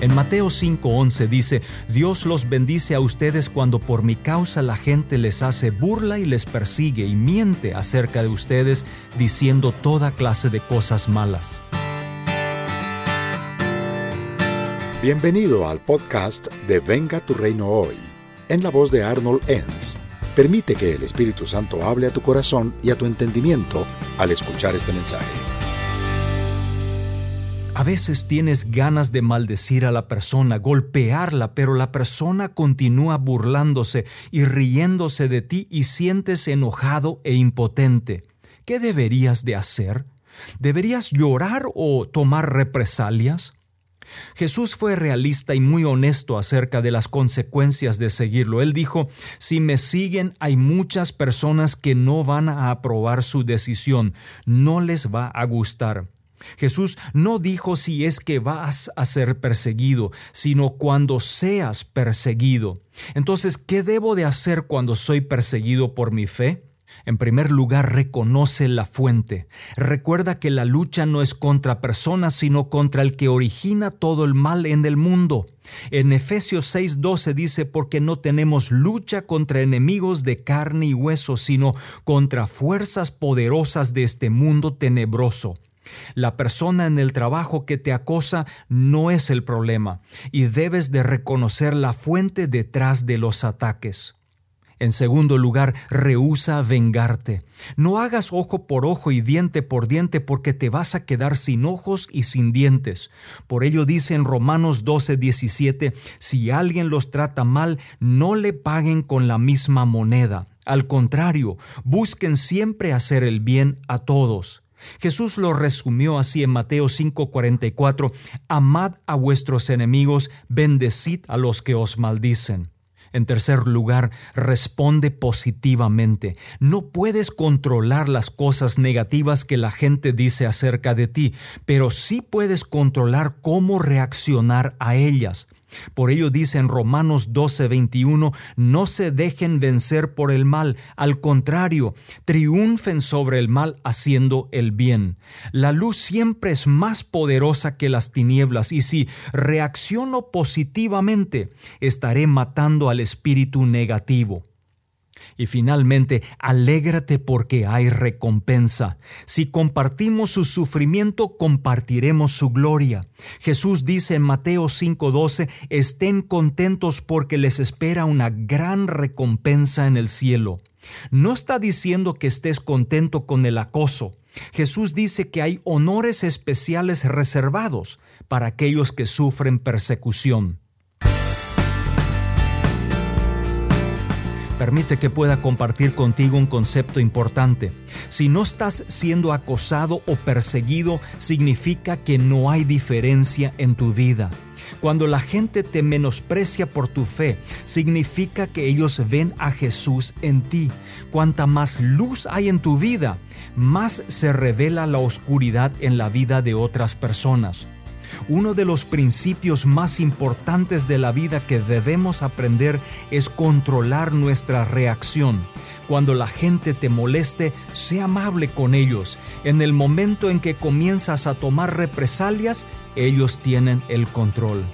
En Mateo 5:11 dice, Dios los bendice a ustedes cuando por mi causa la gente les hace burla y les persigue y miente acerca de ustedes diciendo toda clase de cosas malas. Bienvenido al podcast de Venga tu reino hoy, en la voz de Arnold Enns. Permite que el Espíritu Santo hable a tu corazón y a tu entendimiento al escuchar este mensaje. A veces tienes ganas de maldecir a la persona, golpearla, pero la persona continúa burlándose y riéndose de ti y sientes enojado e impotente. ¿Qué deberías de hacer? ¿Deberías llorar o tomar represalias? Jesús fue realista y muy honesto acerca de las consecuencias de seguirlo. Él dijo, si me siguen hay muchas personas que no van a aprobar su decisión, no les va a gustar. Jesús no dijo si es que vas a ser perseguido, sino cuando seas perseguido. Entonces, ¿qué debo de hacer cuando soy perseguido por mi fe? En primer lugar, reconoce la fuente. Recuerda que la lucha no es contra personas, sino contra el que origina todo el mal en el mundo. En Efesios 6:12 dice, porque no tenemos lucha contra enemigos de carne y hueso, sino contra fuerzas poderosas de este mundo tenebroso. La persona en el trabajo que te acosa no es el problema y debes de reconocer la fuente detrás de los ataques. En segundo lugar, rehúsa vengarte. No hagas ojo por ojo y diente por diente porque te vas a quedar sin ojos y sin dientes. Por ello dice en Romanos 12, 17, si alguien los trata mal, no le paguen con la misma moneda. Al contrario, busquen siempre hacer el bien a todos. Jesús lo resumió así en Mateo 5:44, Amad a vuestros enemigos, bendecid a los que os maldicen. En tercer lugar, responde positivamente. No puedes controlar las cosas negativas que la gente dice acerca de ti, pero sí puedes controlar cómo reaccionar a ellas. Por ello dice en Romanos 12:21, no se dejen vencer por el mal, al contrario, triunfen sobre el mal haciendo el bien. La luz siempre es más poderosa que las tinieblas y si reacciono positivamente, estaré matando al espíritu negativo. Y finalmente, alégrate porque hay recompensa. Si compartimos su sufrimiento, compartiremos su gloria. Jesús dice en Mateo 5:12, estén contentos porque les espera una gran recompensa en el cielo. No está diciendo que estés contento con el acoso. Jesús dice que hay honores especiales reservados para aquellos que sufren persecución. Permite que pueda compartir contigo un concepto importante. Si no estás siendo acosado o perseguido, significa que no hay diferencia en tu vida. Cuando la gente te menosprecia por tu fe, significa que ellos ven a Jesús en ti. Cuanta más luz hay en tu vida, más se revela la oscuridad en la vida de otras personas. Uno de los principios más importantes de la vida que debemos aprender es controlar nuestra reacción. Cuando la gente te moleste, sé amable con ellos. En el momento en que comienzas a tomar represalias, ellos tienen el control.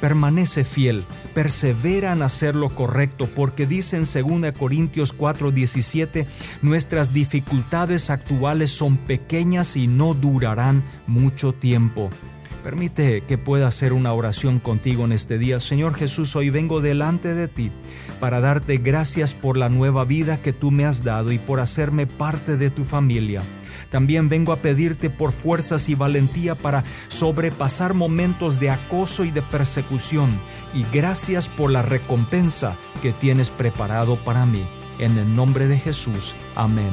Permanece fiel, persevera en hacer lo correcto, porque dice en 2 Corintios 4:17, nuestras dificultades actuales son pequeñas y no durarán mucho tiempo. Permite que pueda hacer una oración contigo en este día. Señor Jesús, hoy vengo delante de ti para darte gracias por la nueva vida que tú me has dado y por hacerme parte de tu familia. También vengo a pedirte por fuerzas y valentía para sobrepasar momentos de acoso y de persecución. Y gracias por la recompensa que tienes preparado para mí. En el nombre de Jesús. Amén.